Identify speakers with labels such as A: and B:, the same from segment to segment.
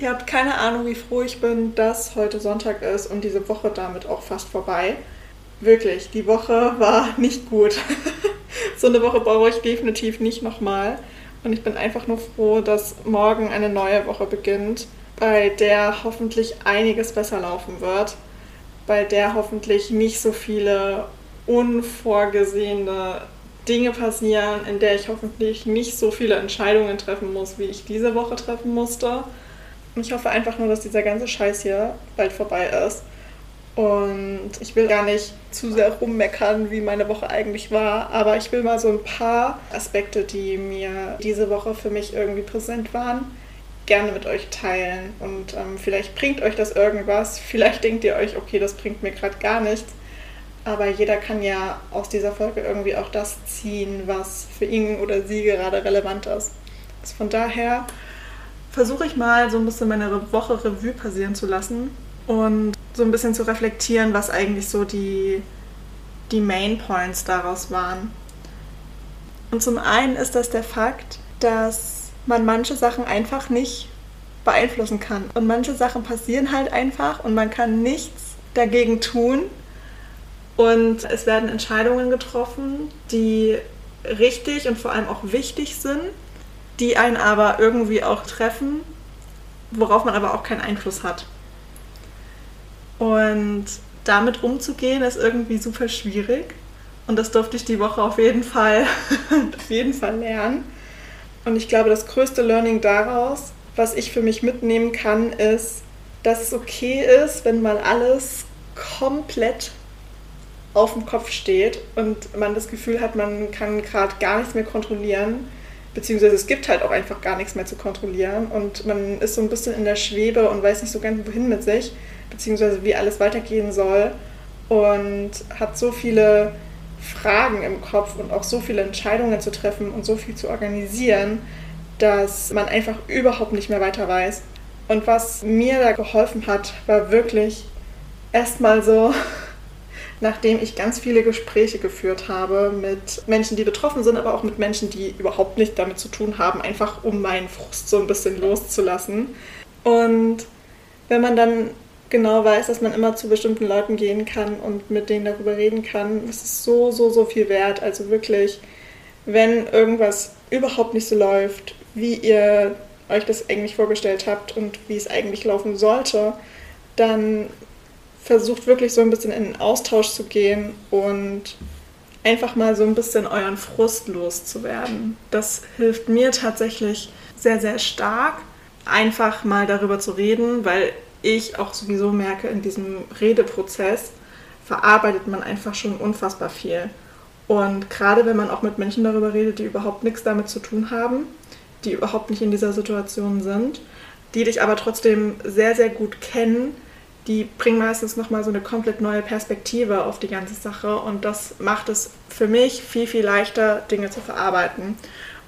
A: Ihr habt keine Ahnung, wie froh ich bin, dass heute Sonntag ist und diese Woche damit auch fast vorbei. Wirklich, die Woche war nicht gut. so eine Woche brauche ich definitiv nicht nochmal. Und ich bin einfach nur froh, dass morgen eine neue Woche beginnt, bei der hoffentlich einiges besser laufen wird, bei der hoffentlich nicht so viele unvorgesehene Dinge passieren, in der ich hoffentlich nicht so viele Entscheidungen treffen muss, wie ich diese Woche treffen musste. Und ich hoffe einfach nur, dass dieser ganze Scheiß hier bald vorbei ist. Und ich will gar nicht zu sehr rummeckern, wie meine Woche eigentlich war, aber ich will mal so ein paar Aspekte, die mir diese Woche für mich irgendwie präsent waren, gerne mit euch teilen. Und ähm, vielleicht bringt euch das irgendwas. Vielleicht denkt ihr euch, okay, das bringt mir gerade gar nichts. Aber jeder kann ja aus dieser Folge irgendwie auch das ziehen, was für ihn oder sie gerade relevant ist. Also von daher versuche ich mal so ein bisschen meine Woche Revue passieren zu lassen und so ein bisschen zu reflektieren, was eigentlich so die, die Main Points daraus waren. Und zum einen ist das der Fakt, dass man manche Sachen einfach nicht beeinflussen kann. Und manche Sachen passieren halt einfach und man kann nichts dagegen tun. Und es werden Entscheidungen getroffen, die richtig und vor allem auch wichtig sind die einen aber irgendwie auch treffen, worauf man aber auch keinen Einfluss hat. Und damit umzugehen ist irgendwie super schwierig. Und das durfte ich die Woche auf jeden Fall, auf jeden Fall lernen. Und ich glaube, das größte Learning daraus, was ich für mich mitnehmen kann, ist, dass es okay ist, wenn mal alles komplett auf dem Kopf steht und man das Gefühl hat, man kann gerade gar nichts mehr kontrollieren beziehungsweise es gibt halt auch einfach gar nichts mehr zu kontrollieren und man ist so ein bisschen in der Schwebe und weiß nicht so ganz wohin mit sich, beziehungsweise wie alles weitergehen soll und hat so viele Fragen im Kopf und auch so viele Entscheidungen zu treffen und so viel zu organisieren, dass man einfach überhaupt nicht mehr weiter weiß. Und was mir da geholfen hat, war wirklich erstmal so nachdem ich ganz viele Gespräche geführt habe mit Menschen, die betroffen sind, aber auch mit Menschen, die überhaupt nicht damit zu tun haben, einfach um meinen Frust so ein bisschen loszulassen. Und wenn man dann genau weiß, dass man immer zu bestimmten Leuten gehen kann und mit denen darüber reden kann, das ist so, so, so viel wert. Also wirklich, wenn irgendwas überhaupt nicht so läuft, wie ihr euch das eigentlich vorgestellt habt und wie es eigentlich laufen sollte, dann versucht wirklich so ein bisschen in den Austausch zu gehen und einfach mal so ein bisschen euren Frust loszuwerden. Das hilft mir tatsächlich sehr, sehr stark, einfach mal darüber zu reden, weil ich auch sowieso merke, in diesem Redeprozess verarbeitet man einfach schon unfassbar viel. Und gerade wenn man auch mit Menschen darüber redet, die überhaupt nichts damit zu tun haben, die überhaupt nicht in dieser Situation sind, die dich aber trotzdem sehr, sehr gut kennen, die bringen meistens nochmal so eine komplett neue Perspektive auf die ganze Sache und das macht es für mich viel, viel leichter, Dinge zu verarbeiten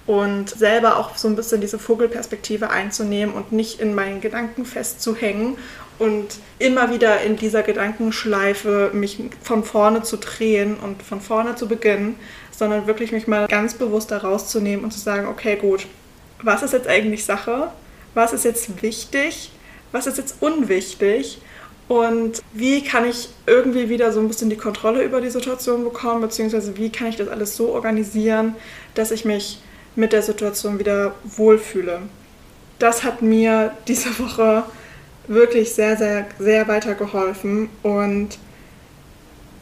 A: und selber auch so ein bisschen diese Vogelperspektive einzunehmen und nicht in meinen Gedanken festzuhängen und immer wieder in dieser Gedankenschleife mich von vorne zu drehen und von vorne zu beginnen, sondern wirklich mich mal ganz bewusst da rauszunehmen und zu sagen, okay, gut, was ist jetzt eigentlich Sache? Was ist jetzt wichtig? Was ist jetzt unwichtig? Und wie kann ich irgendwie wieder so ein bisschen die Kontrolle über die Situation bekommen, beziehungsweise wie kann ich das alles so organisieren, dass ich mich mit der Situation wieder wohlfühle. Das hat mir diese Woche wirklich sehr, sehr, sehr weitergeholfen. Und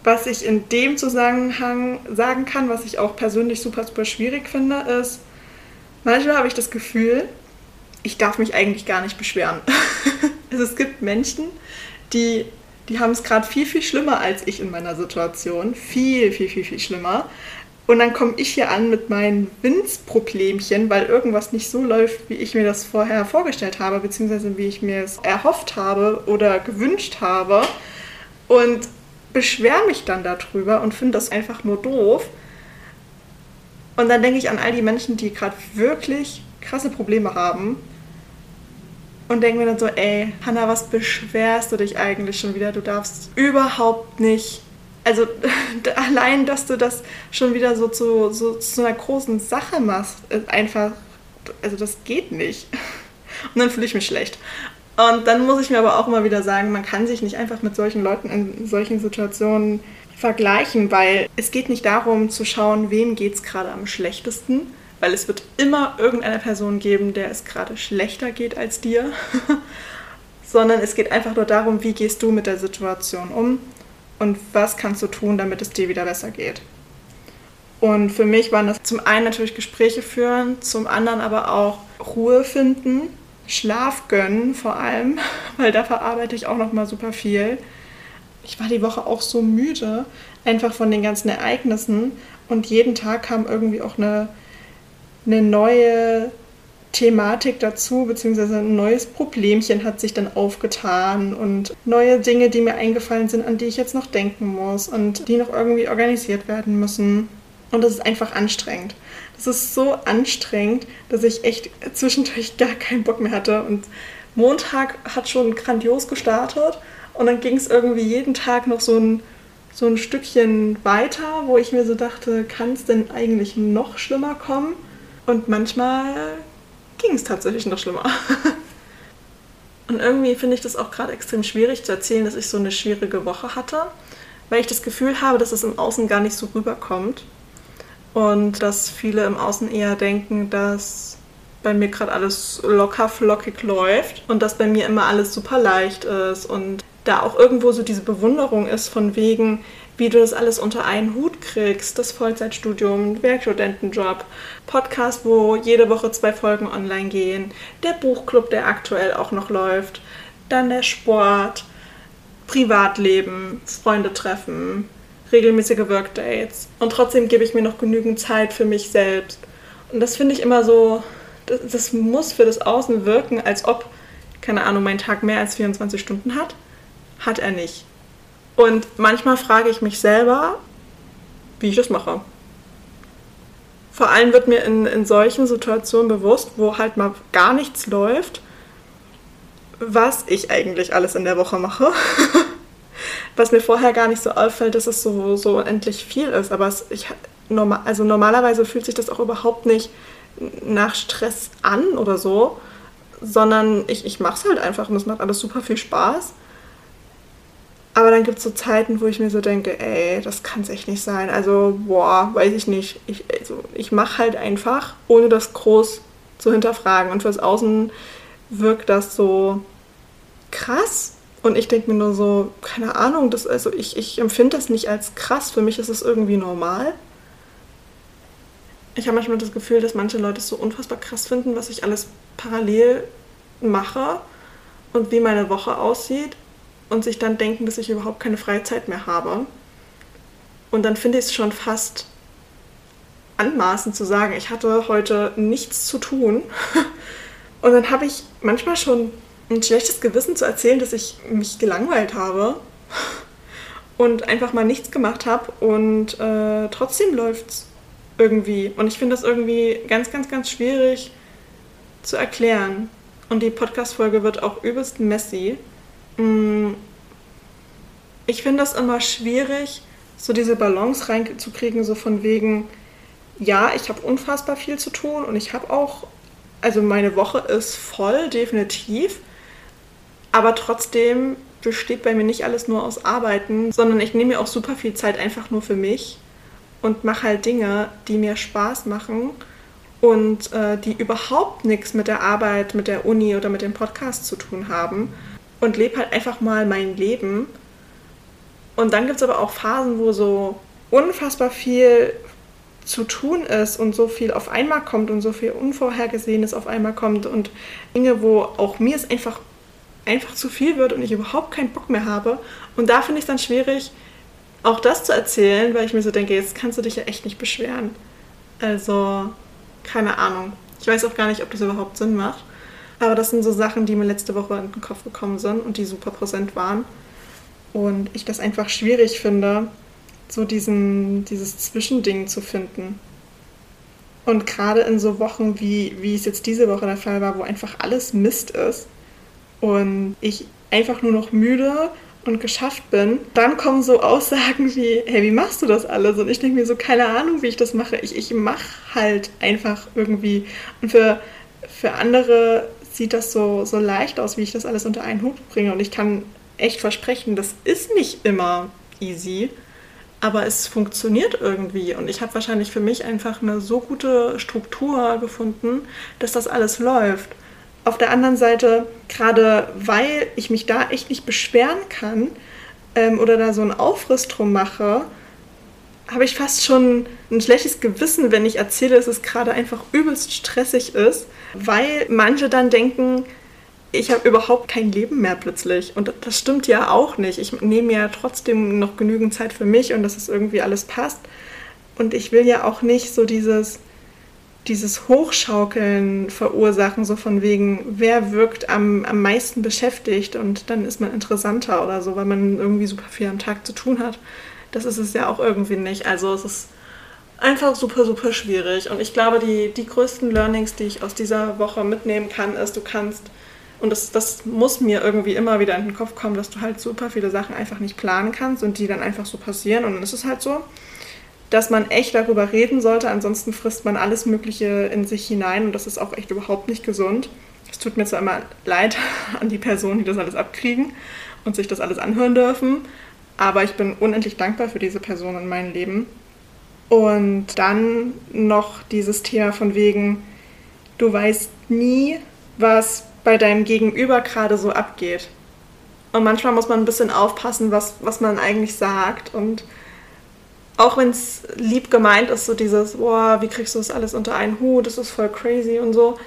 A: was ich in dem Zusammenhang sagen kann, was ich auch persönlich super, super schwierig finde, ist, manchmal habe ich das Gefühl, ich darf mich eigentlich gar nicht beschweren. also es gibt Menschen, die, die haben es gerade viel, viel schlimmer als ich in meiner Situation. Viel, viel, viel, viel schlimmer. Und dann komme ich hier an mit meinen Winzproblemchen, weil irgendwas nicht so läuft, wie ich mir das vorher vorgestellt habe, beziehungsweise wie ich mir es erhofft habe oder gewünscht habe. Und beschwere mich dann darüber und finde das einfach nur doof. Und dann denke ich an all die Menschen, die gerade wirklich krasse Probleme haben. Und denke mir dann so, ey, Hanna, was beschwerst du dich eigentlich schon wieder? Du darfst überhaupt nicht also allein, dass du das schon wieder so zu, so zu einer großen Sache machst, ist einfach, also das geht nicht. Und dann fühle ich mich schlecht. Und dann muss ich mir aber auch immer wieder sagen, man kann sich nicht einfach mit solchen Leuten in solchen Situationen vergleichen, weil es geht nicht darum zu schauen, wem geht es gerade am schlechtesten, weil es wird immer irgendeine Person geben, der es gerade schlechter geht als dir, sondern es geht einfach nur darum, wie gehst du mit der Situation um und was kannst du tun, damit es dir wieder besser geht. Und für mich waren das zum einen natürlich Gespräche führen, zum anderen aber auch Ruhe finden, Schlaf gönnen vor allem, weil da verarbeite ich auch noch mal super viel. Ich war die Woche auch so müde, einfach von den ganzen Ereignissen und jeden Tag kam irgendwie auch eine, eine neue Thematik dazu, beziehungsweise ein neues Problemchen hat sich dann aufgetan und neue Dinge, die mir eingefallen sind, an die ich jetzt noch denken muss und die noch irgendwie organisiert werden müssen. Und das ist einfach anstrengend. Das ist so anstrengend, dass ich echt zwischendurch gar keinen Bock mehr hatte. Und Montag hat schon grandios gestartet und dann ging es irgendwie jeden Tag noch so ein, so ein Stückchen weiter, wo ich mir so dachte, kann es denn eigentlich noch schlimmer kommen? Und manchmal ging es tatsächlich noch schlimmer. Und irgendwie finde ich das auch gerade extrem schwierig zu erzählen, dass ich so eine schwierige Woche hatte, weil ich das Gefühl habe, dass es im Außen gar nicht so rüberkommt. Und dass viele im Außen eher denken, dass bei mir gerade alles locker flockig läuft und dass bei mir immer alles super leicht ist und da auch irgendwo so diese Bewunderung ist von wegen, wie du das alles unter einen Hut kriegst, das Vollzeitstudium, Werkstudentenjob, Podcast, wo jede Woche zwei Folgen online gehen, der Buchclub, der aktuell auch noch läuft, dann der Sport, Privatleben, Freunde treffen, regelmäßige Workdates und trotzdem gebe ich mir noch genügend Zeit für mich selbst. Und das finde ich immer so, das, das muss für das Außen wirken, als ob, keine Ahnung, mein Tag mehr als 24 Stunden hat. Hat er nicht. Und manchmal frage ich mich selber, wie ich das mache. Vor allem wird mir in, in solchen Situationen bewusst, wo halt mal gar nichts läuft, was ich eigentlich alles in der Woche mache. was mir vorher gar nicht so auffällt, dass es so, so endlich viel ist. Aber es, ich, normal, also normalerweise fühlt sich das auch überhaupt nicht nach Stress an oder so, sondern ich, ich mache es halt einfach und es macht alles super viel Spaß. Aber dann gibt es so Zeiten, wo ich mir so denke, ey, das kann es echt nicht sein. Also, boah, weiß ich nicht. Ich, also, ich mache halt einfach, ohne das groß zu hinterfragen. Und fürs Außen wirkt das so krass. Und ich denke mir nur so, keine Ahnung, das, also ich, ich empfinde das nicht als krass. Für mich ist es irgendwie normal. Ich habe manchmal das Gefühl, dass manche Leute es so unfassbar krass finden, was ich alles parallel mache und wie meine Woche aussieht und sich dann denken, dass ich überhaupt keine Freizeit mehr habe. Und dann finde ich es schon fast anmaßend zu sagen, ich hatte heute nichts zu tun. Und dann habe ich manchmal schon ein schlechtes Gewissen zu erzählen, dass ich mich gelangweilt habe und einfach mal nichts gemacht habe und äh, trotzdem läuft es irgendwie. Und ich finde das irgendwie ganz, ganz, ganz schwierig zu erklären. Und die Podcast-Folge wird auch übelst messy. Mm, ich finde das immer schwierig, so diese Balance reinzukriegen, so von wegen, ja, ich habe unfassbar viel zu tun und ich habe auch, also meine Woche ist voll, definitiv, aber trotzdem besteht bei mir nicht alles nur aus Arbeiten, sondern ich nehme mir auch super viel Zeit einfach nur für mich und mache halt Dinge, die mir Spaß machen und äh, die überhaupt nichts mit der Arbeit, mit der Uni oder mit dem Podcast zu tun haben und lebe halt einfach mal mein Leben Und dann gibt es aber auch Phasen, wo so unfassbar viel zu tun ist und so viel auf einmal kommt und so viel Unvorhergesehenes auf einmal kommt und Dinge, wo auch mir es einfach, einfach zu viel wird und ich überhaupt keinen Bock mehr habe. Und da finde ich es dann schwierig, auch das zu erzählen, weil ich mir so denke, jetzt kannst du dich ja echt nicht beschweren. Also, keine Ahnung. Ich weiß auch gar nicht, ob das überhaupt Sinn macht. Aber das sind so Sachen, die mir letzte Woche in den Kopf gekommen sind und die super präsent waren. Und ich das einfach schwierig finde, so diesen, dieses Zwischending zu finden. Und gerade in so Wochen, wie, wie es jetzt diese Woche der Fall war, wo einfach alles Mist ist und ich einfach nur noch müde und geschafft bin, dann kommen so Aussagen wie, hey, wie machst du das alles? Und ich denke mir so, keine Ahnung, wie ich das mache. Ich, ich mache halt einfach irgendwie. Und für, für andere sieht das so, so leicht aus, wie ich das alles unter einen Hut bringe. Und ich kann echt versprechen, das ist nicht immer easy, aber es funktioniert irgendwie. Und ich habe wahrscheinlich für mich einfach eine so gute Struktur gefunden, dass das alles läuft. Auf der anderen Seite, gerade weil ich mich da echt nicht beschweren kann ähm, oder da so einen Aufriss drum mache, habe ich fast schon ein schlechtes Gewissen, wenn ich erzähle, dass es gerade einfach übelst stressig ist, weil manche dann denken, ich habe überhaupt kein Leben mehr plötzlich. Und das stimmt ja auch nicht. Ich nehme ja trotzdem noch genügend Zeit für mich und dass es irgendwie alles passt. Und ich will ja auch nicht so dieses, dieses Hochschaukeln verursachen, so von wegen, wer wirkt am, am meisten beschäftigt und dann ist man interessanter oder so, weil man irgendwie super viel am Tag zu tun hat. Das ist es ja auch irgendwie nicht. Also es ist einfach super, super schwierig. Und ich glaube, die, die größten Learnings, die ich aus dieser Woche mitnehmen kann, ist, du kannst, und das, das muss mir irgendwie immer wieder in den Kopf kommen, dass du halt super viele Sachen einfach nicht planen kannst und die dann einfach so passieren. Und dann ist es halt so, dass man echt darüber reden sollte. Ansonsten frisst man alles Mögliche in sich hinein und das ist auch echt überhaupt nicht gesund. Es tut mir zwar immer leid an die Personen, die das alles abkriegen und sich das alles anhören dürfen, aber ich bin unendlich dankbar für diese Person in meinem Leben. Und dann noch dieses Thema von wegen, du weißt nie, was bei deinem Gegenüber gerade so abgeht. Und manchmal muss man ein bisschen aufpassen, was, was man eigentlich sagt. Und auch wenn es lieb gemeint ist, so dieses, boah, wie kriegst du das alles unter einen Hut, das ist voll crazy und so.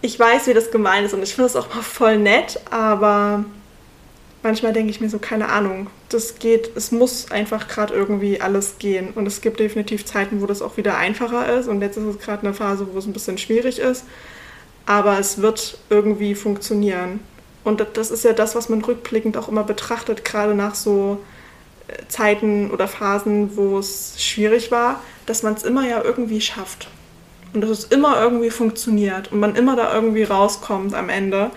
A: Ich weiß, wie das gemeint ist und ich finde es auch mal voll nett, aber manchmal denke ich mir so, keine Ahnung, das geht, es muss einfach gerade irgendwie alles gehen. Und es gibt definitiv Zeiten, wo das auch wieder einfacher ist. Und jetzt ist es gerade eine Phase, wo es ein bisschen schwierig ist. Aber es wird irgendwie funktionieren. Und das ist ja das, was man rückblickend auch immer betrachtet, gerade nach so äh, Zeiten oder Phasen, wo es schwierig war, dass man es immer ja irgendwie schafft. Und dass es immer irgendwie funktioniert und man immer da irgendwie rauskommt am Ende.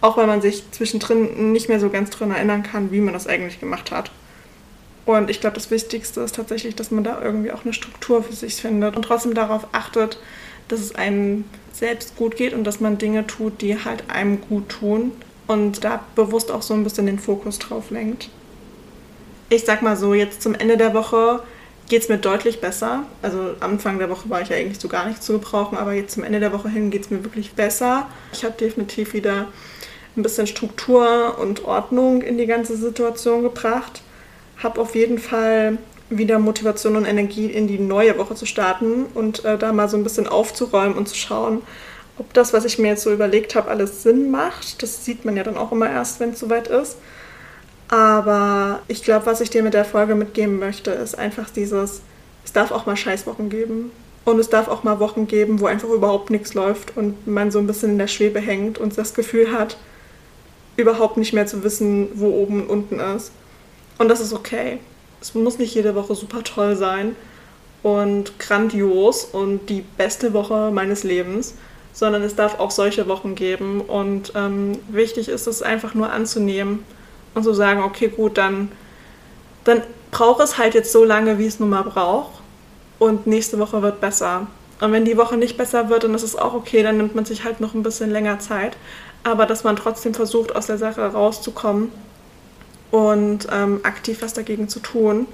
A: Auch weil man sich zwischendrin nicht mehr so ganz drin erinnern kann, wie man das eigentlich gemacht hat. Und ich glaube, das Wichtigste ist tatsächlich, dass man da irgendwie auch eine Struktur für sich findet und trotzdem darauf achtet, dass es einem selbst gut geht und dass man Dinge tut, die halt einem gut tun und da bewusst auch so ein bisschen den Fokus drauf lenkt. Ich sag mal so, jetzt zum Ende der Woche geht es mir deutlich besser. Also Anfang der Woche war ich ja eigentlich so gar nicht zu gebrauchen, aber jetzt zum Ende der Woche hin geht es mir wirklich besser. Ich habe definitiv wieder ein bisschen Struktur und Ordnung in die ganze Situation gebracht. Habe auf jeden Fall wieder Motivation und Energie in die neue Woche zu starten und äh, da mal so ein bisschen aufzuräumen und zu schauen, ob das, was ich mir jetzt so überlegt habe, alles Sinn macht. Das sieht man ja dann auch immer erst, wenn es soweit ist. Aber ich glaube, was ich dir mit der Folge mitgeben möchte, ist einfach dieses, es darf auch mal Scheißwochen geben. Und es darf auch mal Wochen geben, wo einfach überhaupt nichts läuft und man so ein bisschen in der Schwebe hängt und das Gefühl hat, überhaupt nicht mehr zu wissen, wo oben und unten ist. Und das ist okay. Es muss nicht jede Woche super toll sein und grandios und die beste Woche meines Lebens, sondern es darf auch solche Wochen geben. Und ähm, wichtig ist es einfach nur anzunehmen und zu sagen, okay, gut, dann, dann braucht es halt jetzt so lange, wie es nun mal braucht. Und nächste Woche wird besser. Und wenn die Woche nicht besser wird, dann ist es auch okay, dann nimmt man sich halt noch ein bisschen länger Zeit aber dass man trotzdem versucht, aus der Sache rauszukommen und ähm, aktiv was dagegen zu tun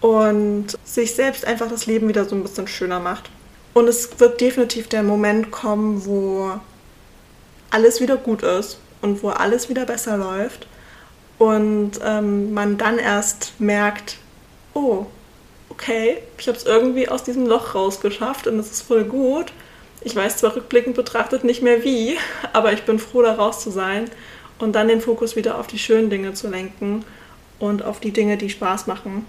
A: und sich selbst einfach das Leben wieder so ein bisschen schöner macht. Und es wird definitiv der Moment kommen, wo alles wieder gut ist und wo alles wieder besser läuft und ähm, man dann erst merkt, oh, okay, ich habe es irgendwie aus diesem Loch rausgeschafft und es ist voll gut. Ich weiß zwar rückblickend betrachtet nicht mehr wie, aber ich bin froh, da raus zu sein und dann den Fokus wieder auf die schönen Dinge zu lenken und auf die Dinge, die Spaß machen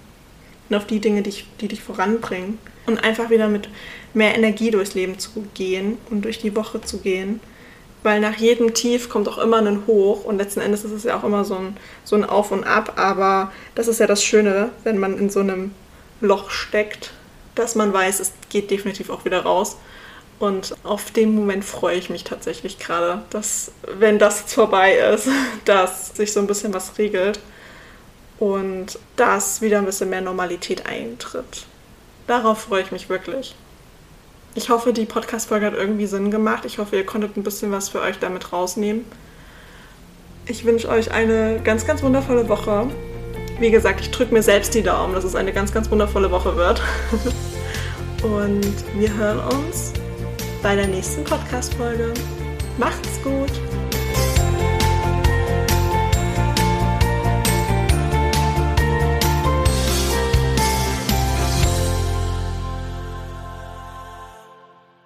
A: und auf die Dinge, die, die dich voranbringen und einfach wieder mit mehr Energie durchs Leben zu gehen und durch die Woche zu gehen weil nach jedem Tief kommt auch immer ein Hoch und letzten Endes ist es ja auch immer so ein, so ein Auf und Ab, aber das ist ja das Schöne, wenn man in so einem Loch steckt, dass man weiß, es geht definitiv auch wieder raus. Und auf den Moment freue ich mich tatsächlich gerade, dass, wenn das jetzt vorbei ist, dass sich so ein bisschen was regelt und dass wieder ein bisschen mehr Normalität eintritt. Darauf freue ich mich wirklich. Ich hoffe, die Podcast-Folge hat irgendwie Sinn gemacht. Ich hoffe, ihr konntet ein bisschen was für euch damit rausnehmen. Ich wünsche euch eine ganz, ganz wundervolle Woche. Wie gesagt, ich drücke mir selbst die Daumen, dass es eine ganz, ganz wundervolle Woche wird. Und wir hören uns bei der nächsten Podcast-Folge. Macht's gut!